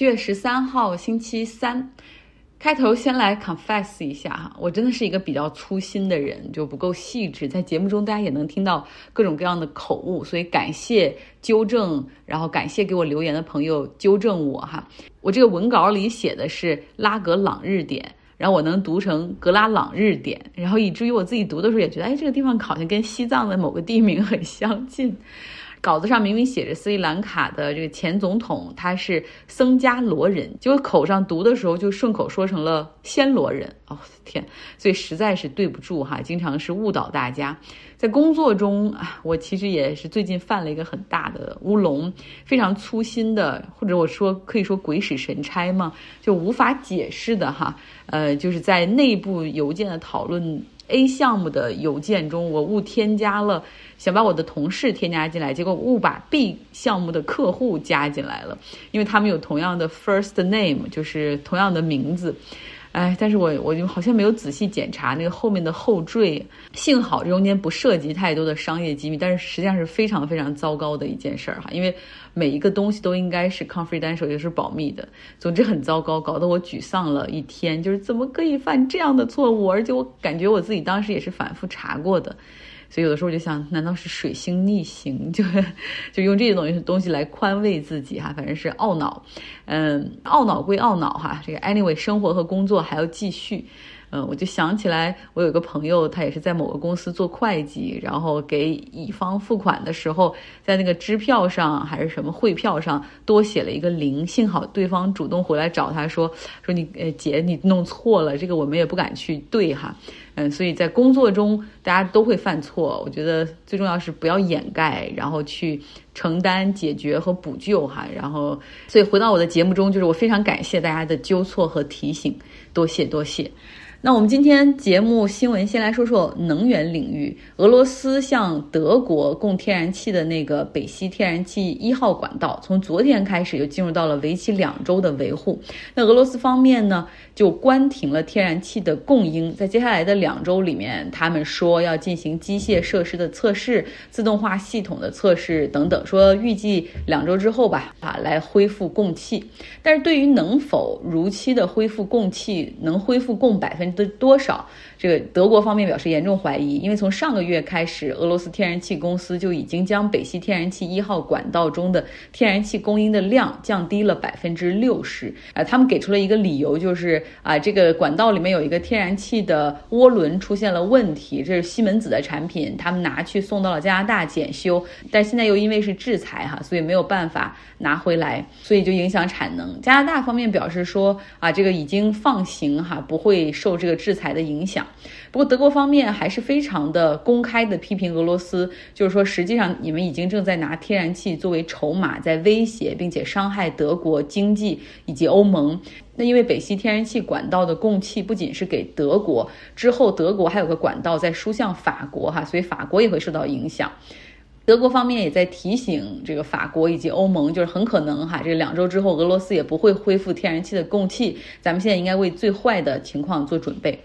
七月十三号星期三，开头先来 confess 一下哈，我真的是一个比较粗心的人，就不够细致。在节目中，大家也能听到各种各样的口误，所以感谢纠正，然后感谢给我留言的朋友纠正我哈。我这个文稿里写的是拉格朗日点，然后我能读成格拉朗日点，然后以至于我自己读的时候也觉得，哎，这个地方好像跟西藏的某个地名很相近。稿子上明明写着斯里兰卡的这个前总统他是僧伽罗人，结果口上读的时候就顺口说成了暹罗人。哦天，所以实在是对不住哈，经常是误导大家。在工作中啊，我其实也是最近犯了一个很大的乌龙，非常粗心的，或者我说可以说鬼使神差嘛，就无法解释的哈。呃，就是在内部邮件的讨论 A 项目的邮件中，我误添加了。想把我的同事添加进来，结果误把 B 项目的客户加进来了，因为他们有同样的 first name，就是同样的名字。哎，但是我我就好像没有仔细检查那个后面的后缀，幸好中间不涉及太多的商业机密，但是实际上是非常非常糟糕的一件事儿哈，因为每一个东西都应该是 confidential，也是保密的。总之很糟糕，搞得我沮丧了一天，就是怎么可以犯这样的错误？而且我感觉我自己当时也是反复查过的。所以有的时候我就想，难道是水星逆行？就就用这些东西东西来宽慰自己哈，反正是懊恼。嗯，懊恼归懊恼哈，这个 anyway，生活和工作还要继续。嗯，我就想起来，我有一个朋友，他也是在某个公司做会计，然后给乙方付款的时候，在那个支票上还是什么汇票上多写了一个零，幸好对方主动回来找他说说你呃姐你弄错了，这个我们也不敢去对哈。嗯，所以在工作中大家都会犯错，我觉得最重要是不要掩盖，然后去承担、解决和补救哈。然后，所以回到我的节目中，就是我非常感谢大家的纠错和提醒，多谢多谢。那我们今天节目新闻先来说说能源领域。俄罗斯向德国供天然气的那个北溪天然气一号管道，从昨天开始就进入到了为期两周的维护。那俄罗斯方面呢，就关停了天然气的供应。在接下来的两周里面，他们说要进行机械设施的测试、自动化系统的测试等等，说预计两周之后吧，啊，来恢复供气。但是对于能否如期的恢复供气，能恢复供百分。的多少？这个德国方面表示严重怀疑，因为从上个月开始，俄罗斯天然气公司就已经将北溪天然气一号管道中的天然气供应的量降低了百分之六十。啊，他们给出了一个理由，就是啊，这个管道里面有一个天然气的涡轮出现了问题，这是西门子的产品，他们拿去送到了加拿大检修，但现在又因为是制裁哈，所以没有办法拿回来，所以就影响产能。加拿大方面表示说啊，这个已经放行哈，不会受这个制裁的影响。不过德国方面还是非常的公开的批评俄罗斯，就是说实际上你们已经正在拿天然气作为筹码，在威胁并且伤害德国经济以及欧盟。那因为北溪天然气管道的供气不仅是给德国，之后德国还有个管道在输向法国哈，所以法国也会受到影响。德国方面也在提醒这个法国以及欧盟，就是很可能哈，这两周之后俄罗斯也不会恢复天然气的供气，咱们现在应该为最坏的情况做准备。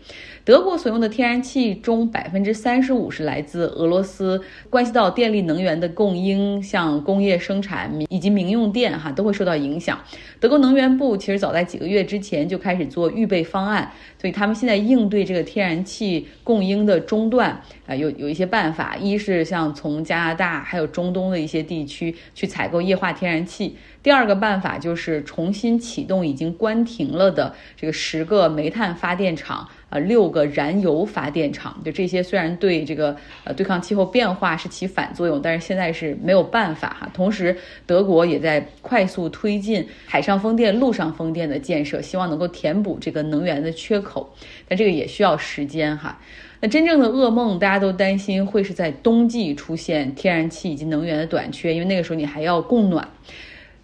德国所用的天然气中，百分之三十五是来自俄罗斯，关系到电力能源的供应，像工业生产以及民用电哈都会受到影响。德国能源部其实早在几个月之前就开始做预备方案，所以他们现在应对这个天然气供应的中断啊，有有一些办法，一是像从加拿大还有中东的一些地区去采购液化天然气。第二个办法就是重新启动已经关停了的这个十个煤炭发电厂，呃，六个燃油发电厂。就这些虽然对这个呃对抗气候变化是起反作用，但是现在是没有办法哈。同时，德国也在快速推进海上风电、陆上风电的建设，希望能够填补这个能源的缺口。但这个也需要时间哈。那真正的噩梦，大家都担心会是在冬季出现天然气以及能源的短缺，因为那个时候你还要供暖。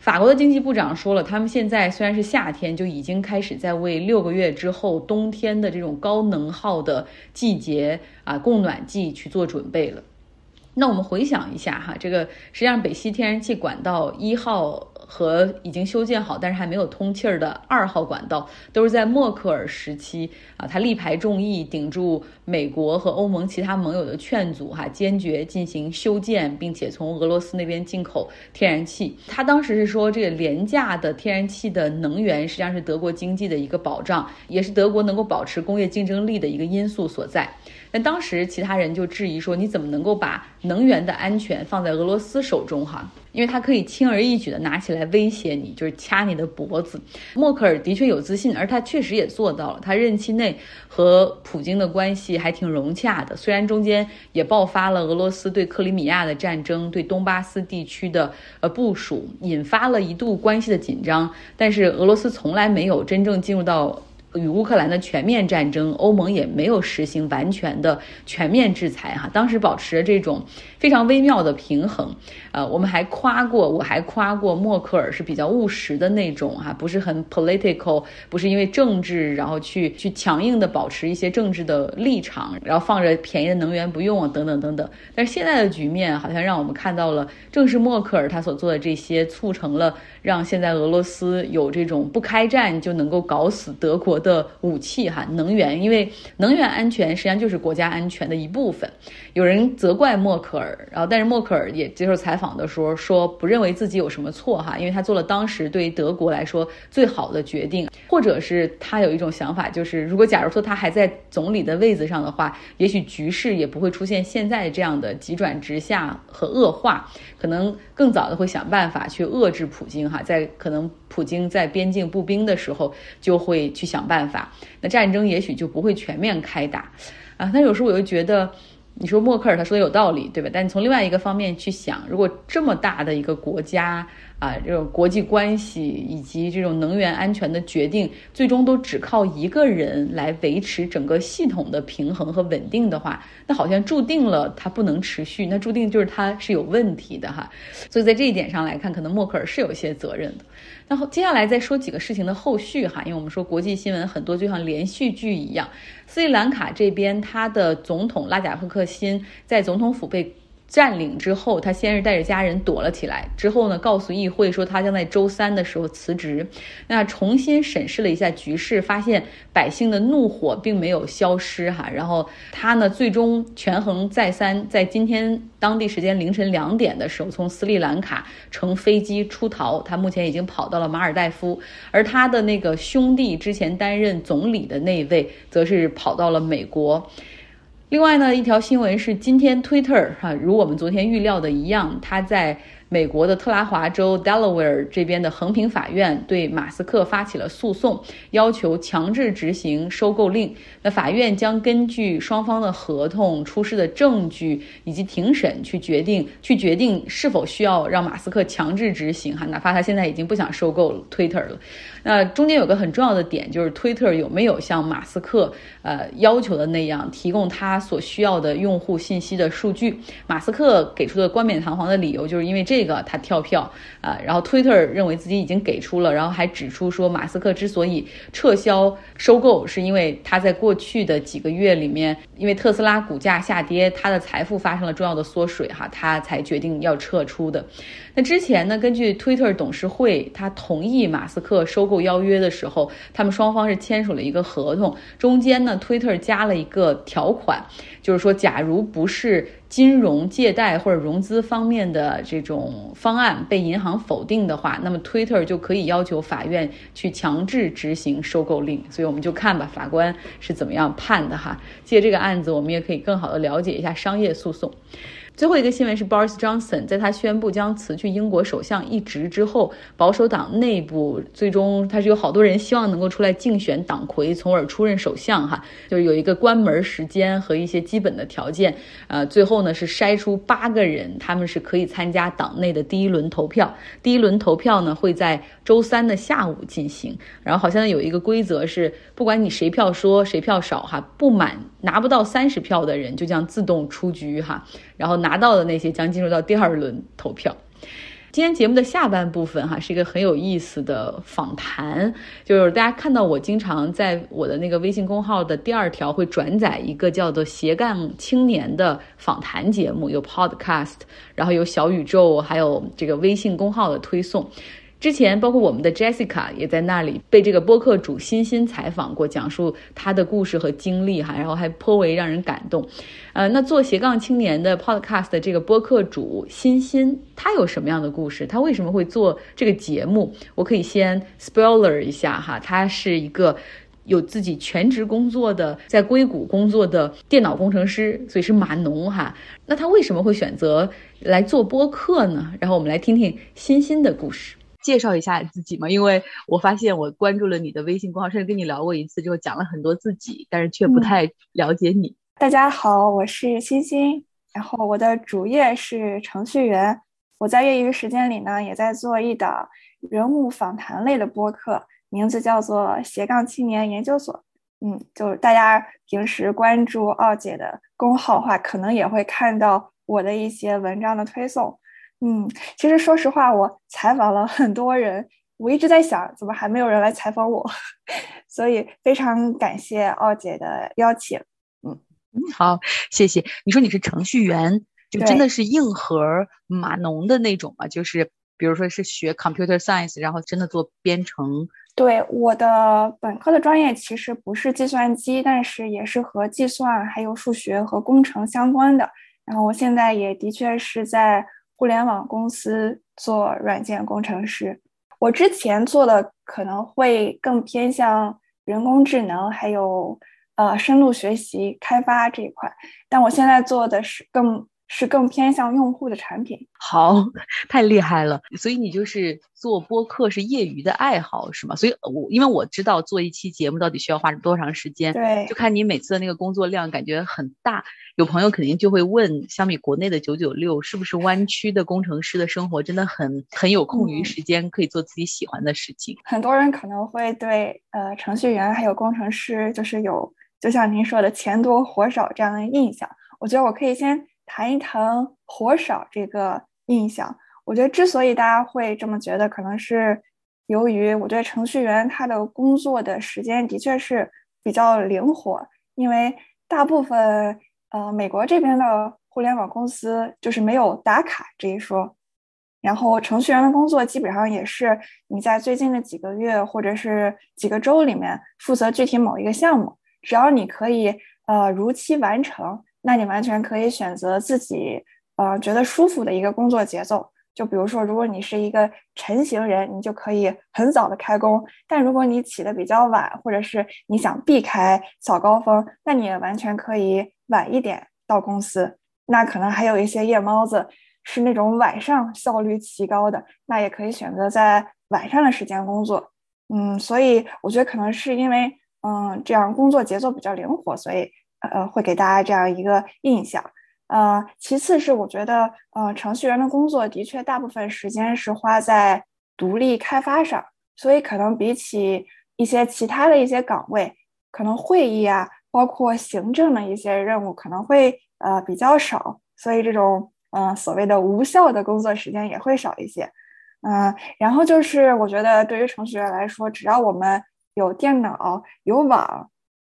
法国的经济部长说了，他们现在虽然是夏天，就已经开始在为六个月之后冬天的这种高能耗的季节啊供暖季去做准备了。那我们回想一下哈，这个实际上北溪天然气管道一号。和已经修建好但是还没有通气儿的二号管道，都是在默克尔时期啊，他力排众议，顶住美国和欧盟其他盟友的劝阻，哈，坚决进行修建，并且从俄罗斯那边进口天然气。他当时是说，这个廉价的天然气的能源实际上是德国经济的一个保障，也是德国能够保持工业竞争力的一个因素所在。但当时其他人就质疑说，你怎么能够把能源的安全放在俄罗斯手中？哈，因为他可以轻而易举的拿起来威胁你，就是掐你的脖子。默克尔的确有自信，而他确实也做到了。他任期内和普京的关系还挺融洽的，虽然中间也爆发了俄罗斯对克里米亚的战争，对东巴斯地区的呃部署，引发了一度关系的紧张。但是俄罗斯从来没有真正进入到。与乌克兰的全面战争，欧盟也没有实行完全的全面制裁哈，当时保持着这种非常微妙的平衡。呃，我们还夸过，我还夸过默克尔是比较务实的那种哈，不是很 political，不是因为政治然后去去强硬的保持一些政治的立场，然后放着便宜的能源不用啊等等等等。但是现在的局面好像让我们看到了，正是默克尔他所做的这些，促成了让现在俄罗斯有这种不开战就能够搞死德国。的武器哈，能源，因为能源安全实际上就是国家安全的一部分。有人责怪默克尔，然后但是默克尔也接受采访的时候说，不认为自己有什么错哈，因为他做了当时对于德国来说最好的决定，或者是他有一种想法，就是如果假如说他还在总理的位子上的话，也许局势也不会出现现在这样的急转直下和恶化，可能更早的会想办法去遏制普京哈，在可能普京在边境步兵的时候就会去想。办法，那战争也许就不会全面开打，啊，但有时候我又觉得，你说默克尔他说的有道理，对吧？但你从另外一个方面去想，如果这么大的一个国家。啊，这种国际关系以及这种能源安全的决定，最终都只靠一个人来维持整个系统的平衡和稳定的话，那好像注定了它不能持续，那注定就是它是有问题的哈。所以在这一点上来看，可能默克尔是有一些责任的。然后接下来再说几个事情的后续哈，因为我们说国际新闻很多就像连续剧一样。斯里兰卡这边，他的总统拉贾帕克辛在总统府被。占领之后，他先是带着家人躲了起来，之后呢，告诉议会说他将在周三的时候辞职。那重新审视了一下局势，发现百姓的怒火并没有消失哈。然后他呢，最终权衡再三，在今天当地时间凌晨两点的时候，从斯里兰卡乘飞机出逃。他目前已经跑到了马尔代夫，而他的那个兄弟之前担任总理的那位，则是跑到了美国。另外呢，一条新闻是今天 Twitter 哈，如我们昨天预料的一样，它在。美国的特拉华州 Delaware 这边的横平法院对马斯克发起了诉讼，要求强制执行收购令。那法院将根据双方的合同、出示的证据以及庭审去决定，去决定是否需要让马斯克强制执行哈，哪怕他现在已经不想收购 Twitter 了。那中间有个很重要的点，就是 Twitter 有没有像马斯克呃要求的那样提供他所需要的用户信息的数据？马斯克给出的冠冕堂皇的理由就是因为这。这个他跳票啊，然后推特认为自己已经给出了，然后还指出说，马斯克之所以撤销收购，是因为他在过去的几个月里面，因为特斯拉股价下跌，他的财富发生了重要的缩水哈，他才决定要撤出的。那之前呢，根据 Twitter 董事会他同意马斯克收购邀约的时候，他们双方是签署了一个合同，中间呢，Twitter 加了一个条款，就是说，假如不是金融借贷或者融资方面的这种方案被银行否定的话，那么 Twitter 就可以要求法院去强制执行收购令。所以我们就看吧，法官是怎么样判的哈。借这个案子，我们也可以更好的了解一下商业诉讼。最后一个新闻是，Boris Johnson 在他宣布将辞去英国首相一职之后，保守党内部最终他是有好多人希望能够出来竞选党魁，从而出任首相哈，就是有一个关门时间和一些基本的条件，呃，最后呢是筛出八个人，他们是可以参加党内的第一轮投票。第一轮投票呢会在周三的下午进行，然后好像有一个规则是，不管你谁票说谁票少哈，不满拿不到三十票的人就将自动出局哈。然后拿到的那些将进入到第二轮投票。今天节目的下半部分哈，是一个很有意思的访谈，就是大家看到我经常在我的那个微信公号的第二条会转载一个叫做“斜杠青年”的访谈节目，有 podcast，然后有小宇宙，还有这个微信公号的推送。之前，包括我们的 Jessica 也在那里被这个播客主欣欣采访过，讲述她的故事和经历哈，然后还颇为让人感动。呃，那做斜杠青年的 Podcast 的这个播客主欣欣，她有什么样的故事？她为什么会做这个节目？我可以先 spoiler 一下哈，她是一个有自己全职工作的，在硅谷工作的电脑工程师，所以是码农哈。那她为什么会选择来做播客呢？然后我们来听听欣欣的故事。介绍一下自己嘛，因为我发现我关注了你的微信公号，甚至跟你聊过一次，之后讲了很多自己，但是却不太了解你。大家好，我是欣欣，然后我的主业是程序员，我在业余时间里呢，也在做一档人物访谈类的播客，名字叫做斜杠青年研究所。嗯，就是大家平时关注奥姐的公号的话，可能也会看到我的一些文章的推送。嗯，其实说实话，我采访了很多人，我一直在想，怎么还没有人来采访我？所以非常感谢奥姐的邀请。嗯嗯，好，谢谢。你说你是程序员，就真的是硬核码农的那种吗？就是比如说是学 computer science，然后真的做编程？对，我的本科的专业其实不是计算机，但是也是和计算还有数学和工程相关的。然后我现在也的确是在。互联网公司做软件工程师，我之前做的可能会更偏向人工智能，还有呃深度学习开发这一块，但我现在做的是更。是更偏向用户的产品，好，太厉害了。所以你就是做播客是业余的爱好是吗？所以我因为我知道做一期节目到底需要花多长时间，对，就看你每次的那个工作量感觉很大。有朋友肯定就会问，相比国内的九九六，是不是湾区的工程师的生活真的很很有空余时间可以做自己喜欢的事情？很多人可能会对呃程序员还有工程师就是有就像您说的钱多活少这样的印象。我觉得我可以先。谈一谈活少这个印象，我觉得之所以大家会这么觉得，可能是由于我对程序员他的工作的时间的确是比较灵活，因为大部分呃美国这边的互联网公司就是没有打卡这一说，然后程序员的工作基本上也是你在最近的几个月或者是几个周里面负责具体某一个项目，只要你可以呃如期完成。那你完全可以选择自己呃觉得舒服的一个工作节奏，就比如说，如果你是一个晨型人，你就可以很早的开工；但如果你起的比较晚，或者是你想避开早高峰，那你也完全可以晚一点到公司。那可能还有一些夜猫子是那种晚上效率奇高的，那也可以选择在晚上的时间工作。嗯，所以我觉得可能是因为嗯这样工作节奏比较灵活，所以。呃，会给大家这样一个印象。呃，其次是我觉得，呃，程序员的工作的确大部分时间是花在独立开发上，所以可能比起一些其他的一些岗位，可能会议啊，包括行政的一些任务可能会呃比较少，所以这种嗯所谓的无效的工作时间也会少一些。嗯，然后就是我觉得对于程序员来说，只要我们有电脑有网。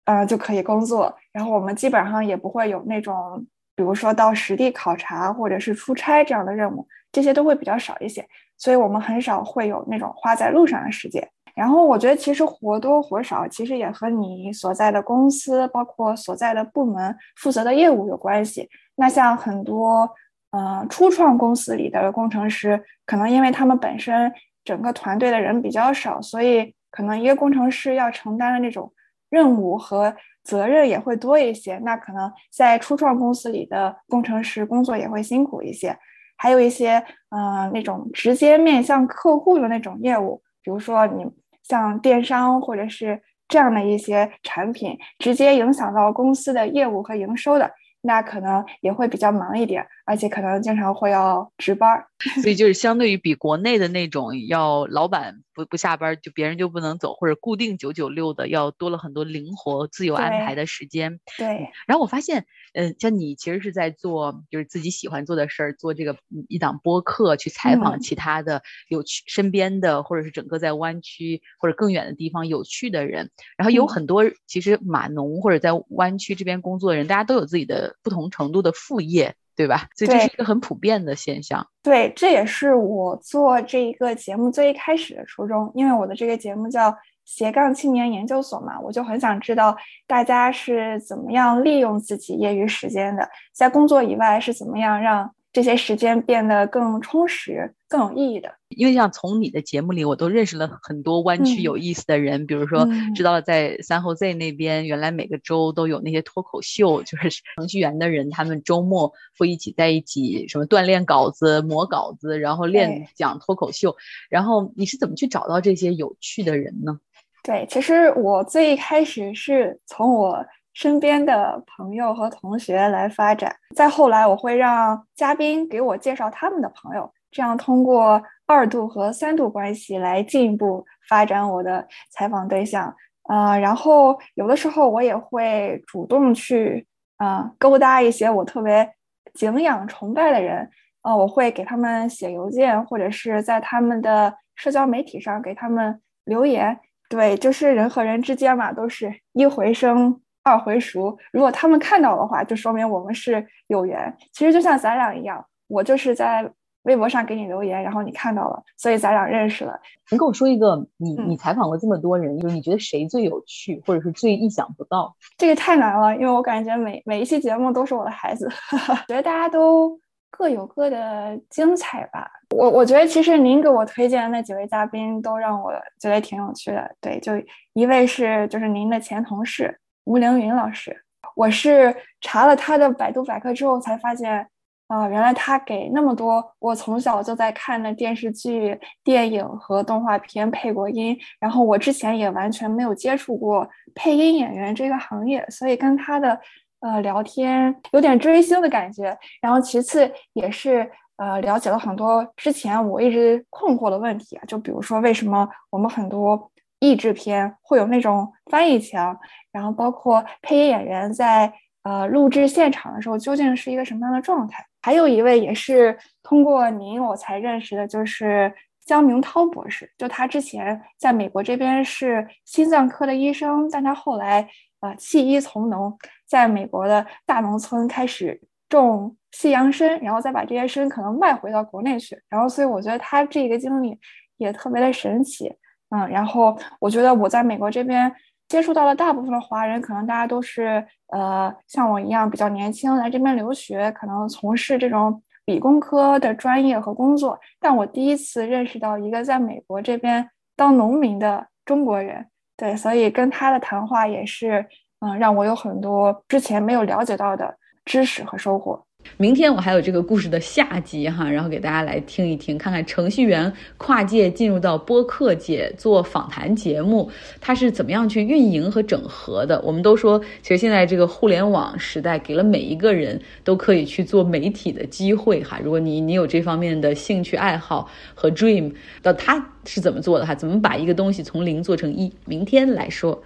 呃，就可以工作。然后我们基本上也不会有那种，比如说到实地考察或者是出差这样的任务，这些都会比较少一些。所以我们很少会有那种花在路上的时间。然后我觉得其实活多活少，其实也和你所在的公司，包括所在的部门负责的业务有关系。那像很多呃初创公司里的工程师，可能因为他们本身整个团队的人比较少，所以可能一个工程师要承担的那种。任务和责任也会多一些，那可能在初创公司里的工程师工作也会辛苦一些。还有一些，嗯，那种直接面向客户的那种业务，比如说你像电商或者是这样的一些产品，直接影响到公司的业务和营收的，那可能也会比较忙一点，而且可能经常会要值班。所以就是相对于比国内的那种要老板不不下班就别人就不能走，或者固定九九六的，要多了很多灵活自由安排的时间。对。然后我发现，嗯，像你其实是在做就是自己喜欢做的事儿，做这个一档播客，去采访其他的有趣身边的，或者是整个在湾区或者更远的地方有趣的人。然后有很多其实码农或者在湾区这边工作的人，大家都有自己的不同程度的副业。对吧？所以这是一个很普遍的现象。对，这也是我做这一个节目最一开始的初衷。因为我的这个节目叫斜杠青年研究所嘛，我就很想知道大家是怎么样利用自己业余时间的，在工作以外是怎么样让。这些时间变得更充实、更有意义的。因为像从你的节目里，我都认识了很多湾区有意思的人，比如说知道了在三后 Z 那边，原来每个周都有那些脱口秀，就是程序员的人，他们周末会一起在一起什么锻炼稿子、磨稿子，然后练讲脱口秀。然后你是怎么去找到这些有趣的人呢？对，其实我最一开始是从我。身边的朋友和同学来发展，再后来我会让嘉宾给我介绍他们的朋友，这样通过二度和三度关系来进一步发展我的采访对象。啊，然后有的时候我也会主动去啊勾搭一些我特别敬仰崇拜的人，啊，我会给他们写邮件，或者是在他们的社交媒体上给他们留言。对，就是人和人之间嘛，都是一回生。二回熟，如果他们看到的话，就说明我们是有缘。其实就像咱俩一样，我就是在微博上给你留言，然后你看到了，所以咱俩认识了。你跟我说一个，你你采访过这么多人，就是你觉得谁最有趣，或者是最意想不到？这个太难了，因为我感觉每每一期节目都是我的孩子，觉得大家都各有各的精彩吧。我我觉得其实您给我推荐的那几位嘉宾都让我觉得挺有趣的。对，就一位是就是您的前同事。吴凌云老师，我是查了他的百度百科之后才发现，啊，原来他给那么多我从小就在看的电视剧、电影和动画片配过音，然后我之前也完全没有接触过配音演员这个行业，所以跟他的呃聊天有点追星的感觉。然后其次也是呃了解了很多之前我一直困惑的问题啊，就比如说为什么我们很多。译制片会有那种翻译腔，然后包括配音演员在呃录制现场的时候究竟是一个什么样的状态？还有一位也是通过您我才认识的，就是江明涛博士。就他之前在美国这边是心脏科的医生，但他后来呃弃医从农，在美国的大农村开始种西洋参，然后再把这些参可能卖回到国内去。然后所以我觉得他这个经历也特别的神奇。嗯，然后我觉得我在美国这边接触到了大部分的华人，可能大家都是呃像我一样比较年轻来这边留学，可能从事这种理工科的专业和工作。但我第一次认识到一个在美国这边当农民的中国人，对，所以跟他的谈话也是嗯让我有很多之前没有了解到的知识和收获。明天我还有这个故事的下集哈，然后给大家来听一听，看看程序员跨界进入到播客界做访谈节目，他是怎么样去运营和整合的。我们都说，其实现在这个互联网时代给了每一个人都可以去做媒体的机会哈。如果你你有这方面的兴趣爱好和 dream，那他是怎么做的哈？怎么把一个东西从零做成一？明天来说。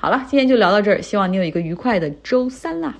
好了，今天就聊到这儿，希望你有一个愉快的周三啦。